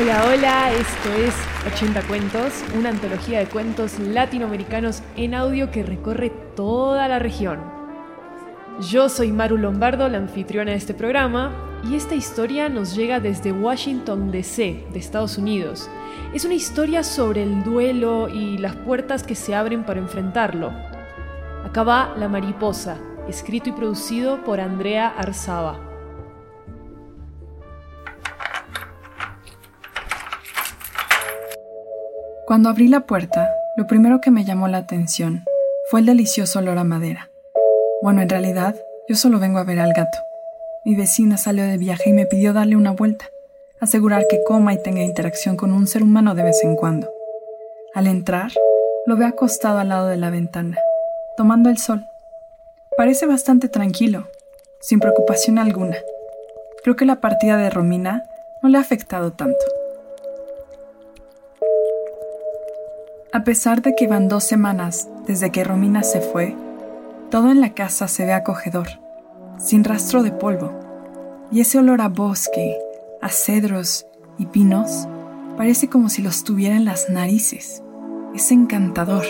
Hola, hola, esto es 80 Cuentos, una antología de cuentos latinoamericanos en audio que recorre toda la región. Yo soy Maru Lombardo, la anfitriona de este programa, y esta historia nos llega desde Washington, D.C., de Estados Unidos. Es una historia sobre el duelo y las puertas que se abren para enfrentarlo. Acá va La Mariposa, escrito y producido por Andrea Arzaba. Cuando abrí la puerta, lo primero que me llamó la atención fue el delicioso olor a madera. Bueno, en realidad, yo solo vengo a ver al gato. Mi vecina salió de viaje y me pidió darle una vuelta, asegurar que coma y tenga interacción con un ser humano de vez en cuando. Al entrar, lo veo acostado al lado de la ventana, tomando el sol. Parece bastante tranquilo, sin preocupación alguna. Creo que la partida de Romina no le ha afectado tanto. A pesar de que van dos semanas desde que Romina se fue, todo en la casa se ve acogedor, sin rastro de polvo, y ese olor a bosque, a cedros y pinos parece como si los tuviera en las narices. Es encantador.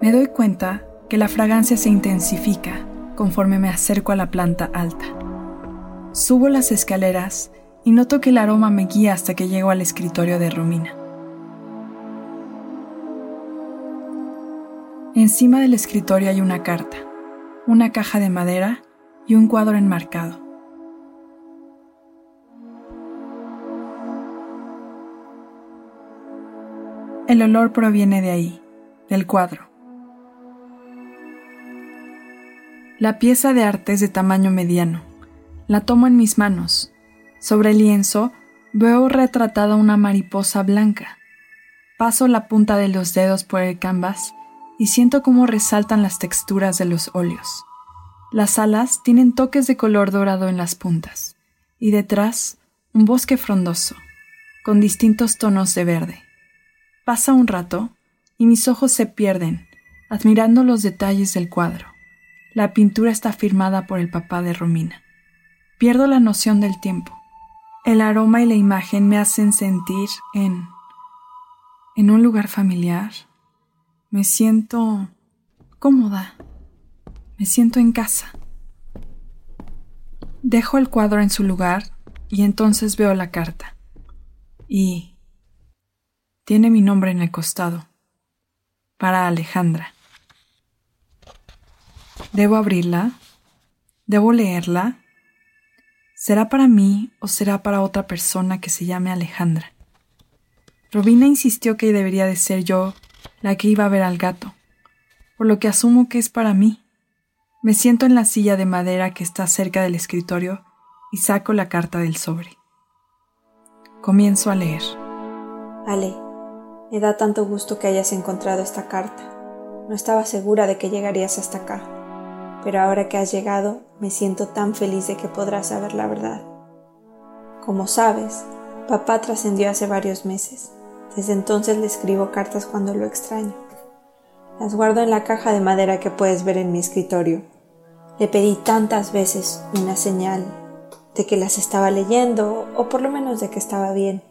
Me doy cuenta que la fragancia se intensifica conforme me acerco a la planta alta. Subo las escaleras y noto que el aroma me guía hasta que llego al escritorio de Romina. Encima del escritorio hay una carta, una caja de madera y un cuadro enmarcado. El olor proviene de ahí, del cuadro. La pieza de arte es de tamaño mediano. La tomo en mis manos sobre el lienzo veo retratada una mariposa blanca. Paso la punta de los dedos por el canvas y siento cómo resaltan las texturas de los óleos. Las alas tienen toques de color dorado en las puntas y detrás un bosque frondoso, con distintos tonos de verde. Pasa un rato y mis ojos se pierden admirando los detalles del cuadro. La pintura está firmada por el papá de Romina. Pierdo la noción del tiempo. El aroma y la imagen me hacen sentir en en un lugar familiar. Me siento cómoda. Me siento en casa. Dejo el cuadro en su lugar y entonces veo la carta. Y tiene mi nombre en el costado. Para Alejandra. ¿Debo abrirla? ¿Debo leerla? ¿Será para mí o será para otra persona que se llame Alejandra? Robina insistió que debería de ser yo la que iba a ver al gato, por lo que asumo que es para mí. Me siento en la silla de madera que está cerca del escritorio y saco la carta del sobre. Comienzo a leer. Ale, me da tanto gusto que hayas encontrado esta carta. No estaba segura de que llegarías hasta acá pero ahora que has llegado me siento tan feliz de que podrás saber la verdad. Como sabes, papá trascendió hace varios meses. Desde entonces le escribo cartas cuando lo extraño. Las guardo en la caja de madera que puedes ver en mi escritorio. Le pedí tantas veces una señal de que las estaba leyendo o por lo menos de que estaba bien.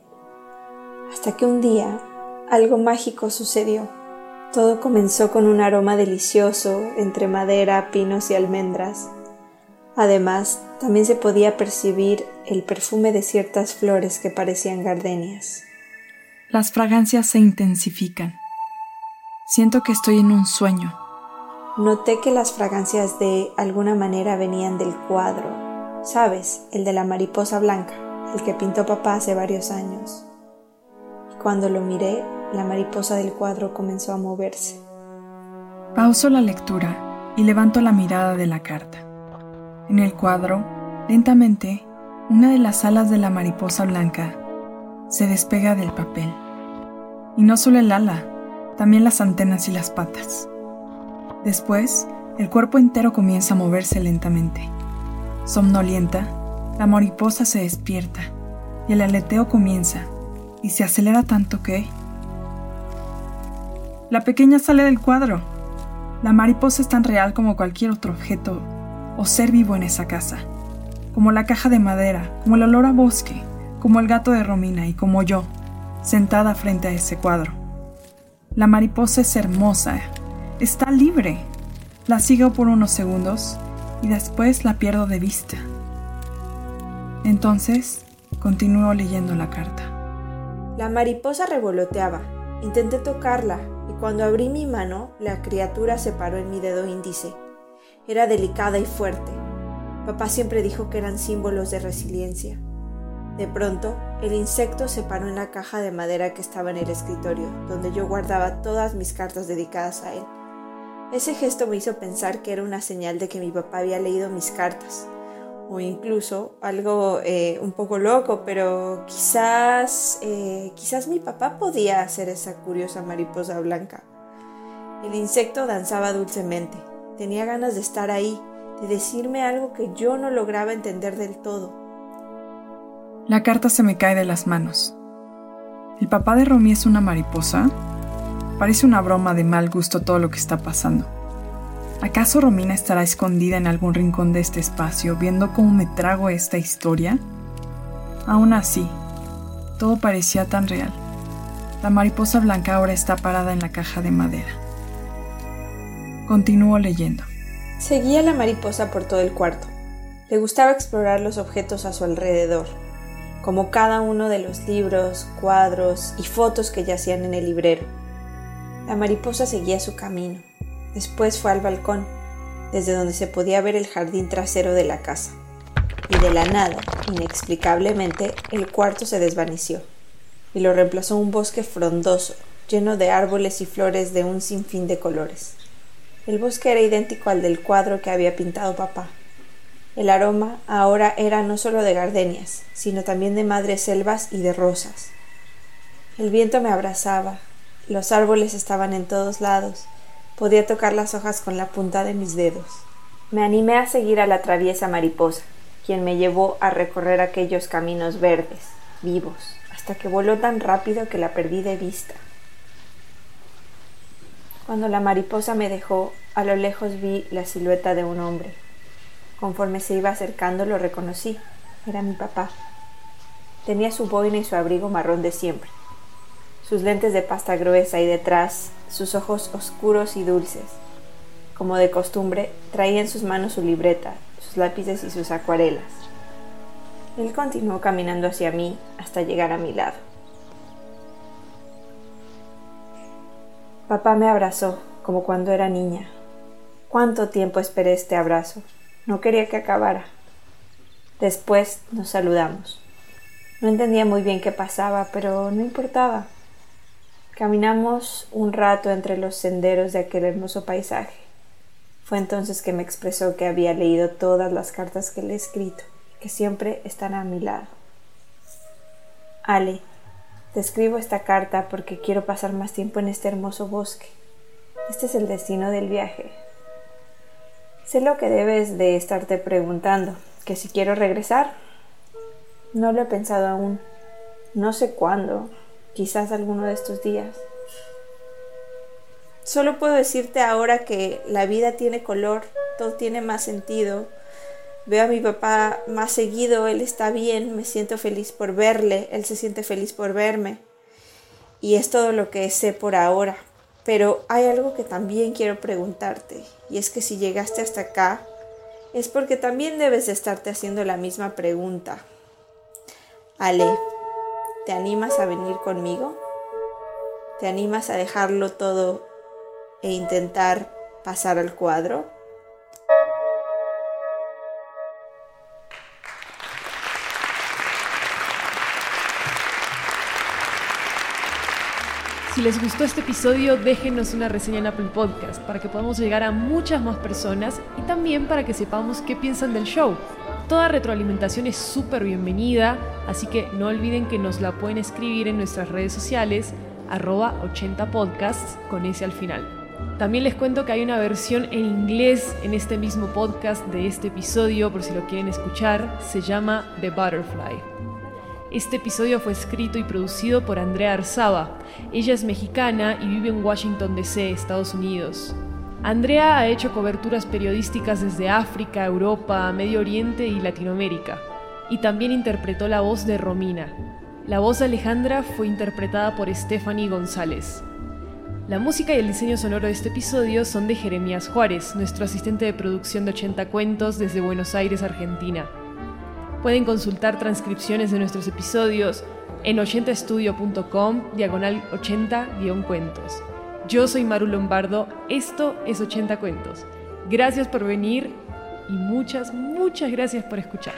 Hasta que un día algo mágico sucedió. Todo comenzó con un aroma delicioso entre madera, pinos y almendras. Además, también se podía percibir el perfume de ciertas flores que parecían gardenias. Las fragancias se intensifican. Siento que estoy en un sueño. Noté que las fragancias de alguna manera venían del cuadro, ¿sabes? El de la mariposa blanca, el que pintó papá hace varios años. Y cuando lo miré, la mariposa del cuadro comenzó a moverse. Pauso la lectura y levanto la mirada de la carta. En el cuadro, lentamente, una de las alas de la mariposa blanca se despega del papel. Y no solo el ala, también las antenas y las patas. Después, el cuerpo entero comienza a moverse lentamente. Somnolienta, la mariposa se despierta y el aleteo comienza y se acelera tanto que... La pequeña sale del cuadro. La mariposa es tan real como cualquier otro objeto o ser vivo en esa casa, como la caja de madera, como el olor a bosque, como el gato de Romina y como yo, sentada frente a ese cuadro. La mariposa es hermosa, está libre. La sigo por unos segundos y después la pierdo de vista. Entonces, continúo leyendo la carta. La mariposa revoloteaba. Intenté tocarla y cuando abrí mi mano, la criatura se paró en mi dedo índice. Era delicada y fuerte. Papá siempre dijo que eran símbolos de resiliencia. De pronto, el insecto se paró en la caja de madera que estaba en el escritorio, donde yo guardaba todas mis cartas dedicadas a él. Ese gesto me hizo pensar que era una señal de que mi papá había leído mis cartas, o incluso algo eh, un poco loco, pero quizás, eh, quizás mi papá podía hacer esa curiosa mariposa blanca. El insecto danzaba dulcemente, tenía ganas de estar ahí, de decirme algo que yo no lograba entender del todo. La carta se me cae de las manos. ¿El papá de Romy es una mariposa? Parece una broma de mal gusto todo lo que está pasando. ¿Acaso Romina estará escondida en algún rincón de este espacio viendo cómo me trago esta historia? Aún así, todo parecía tan real. La mariposa blanca ahora está parada en la caja de madera. Continúo leyendo. Seguía la mariposa por todo el cuarto. Le gustaba explorar los objetos a su alrededor como cada uno de los libros, cuadros y fotos que yacían en el librero. La mariposa seguía su camino. Después fue al balcón, desde donde se podía ver el jardín trasero de la casa. Y de la nada, inexplicablemente, el cuarto se desvaneció y lo reemplazó un bosque frondoso, lleno de árboles y flores de un sinfín de colores. El bosque era idéntico al del cuadro que había pintado papá. El aroma ahora era no solo de gardenias, sino también de madres selvas y de rosas. El viento me abrazaba, los árboles estaban en todos lados, podía tocar las hojas con la punta de mis dedos. Me animé a seguir a la traviesa mariposa, quien me llevó a recorrer aquellos caminos verdes, vivos, hasta que voló tan rápido que la perdí de vista. Cuando la mariposa me dejó, a lo lejos vi la silueta de un hombre. Conforme se iba acercando lo reconocí. Era mi papá. Tenía su boina y su abrigo marrón de siempre, sus lentes de pasta gruesa y detrás sus ojos oscuros y dulces. Como de costumbre, traía en sus manos su libreta, sus lápices y sus acuarelas. Él continuó caminando hacia mí hasta llegar a mi lado. Papá me abrazó como cuando era niña. ¿Cuánto tiempo esperé este abrazo? No quería que acabara. Después nos saludamos. No entendía muy bien qué pasaba, pero no importaba. Caminamos un rato entre los senderos de aquel hermoso paisaje. Fue entonces que me expresó que había leído todas las cartas que le he escrito, que siempre están a mi lado. Ale, te escribo esta carta porque quiero pasar más tiempo en este hermoso bosque. Este es el destino del viaje, Sé lo que debes de estarte preguntando, que si quiero regresar. No lo he pensado aún. No sé cuándo, quizás alguno de estos días. Solo puedo decirte ahora que la vida tiene color, todo tiene más sentido. Veo a mi papá más seguido, él está bien, me siento feliz por verle, él se siente feliz por verme. Y es todo lo que sé por ahora. Pero hay algo que también quiero preguntarte, y es que si llegaste hasta acá, es porque también debes de estarte haciendo la misma pregunta. Ale, ¿te animas a venir conmigo? ¿Te animas a dejarlo todo e intentar pasar al cuadro. Si les gustó este episodio, déjenos una reseña en Apple Podcast para que podamos llegar a muchas más personas y también para que sepamos qué piensan del show. Toda retroalimentación es súper bienvenida, así que no olviden que nos la pueden escribir en nuestras redes sociales, arroba 80podcasts con ese al final. También les cuento que hay una versión en inglés en este mismo podcast de este episodio, por si lo quieren escuchar, se llama The Butterfly. Este episodio fue escrito y producido por Andrea Arzaba. Ella es mexicana y vive en Washington, D.C., Estados Unidos. Andrea ha hecho coberturas periodísticas desde África, Europa, Medio Oriente y Latinoamérica. Y también interpretó la voz de Romina. La voz de Alejandra fue interpretada por Stephanie González. La música y el diseño sonoro de este episodio son de Jeremías Juárez, nuestro asistente de producción de 80 cuentos desde Buenos Aires, Argentina. Pueden consultar transcripciones de nuestros episodios en 80estudio.com, diagonal 80-cuentos. Yo soy Maru Lombardo, esto es 80 Cuentos. Gracias por venir y muchas, muchas gracias por escuchar.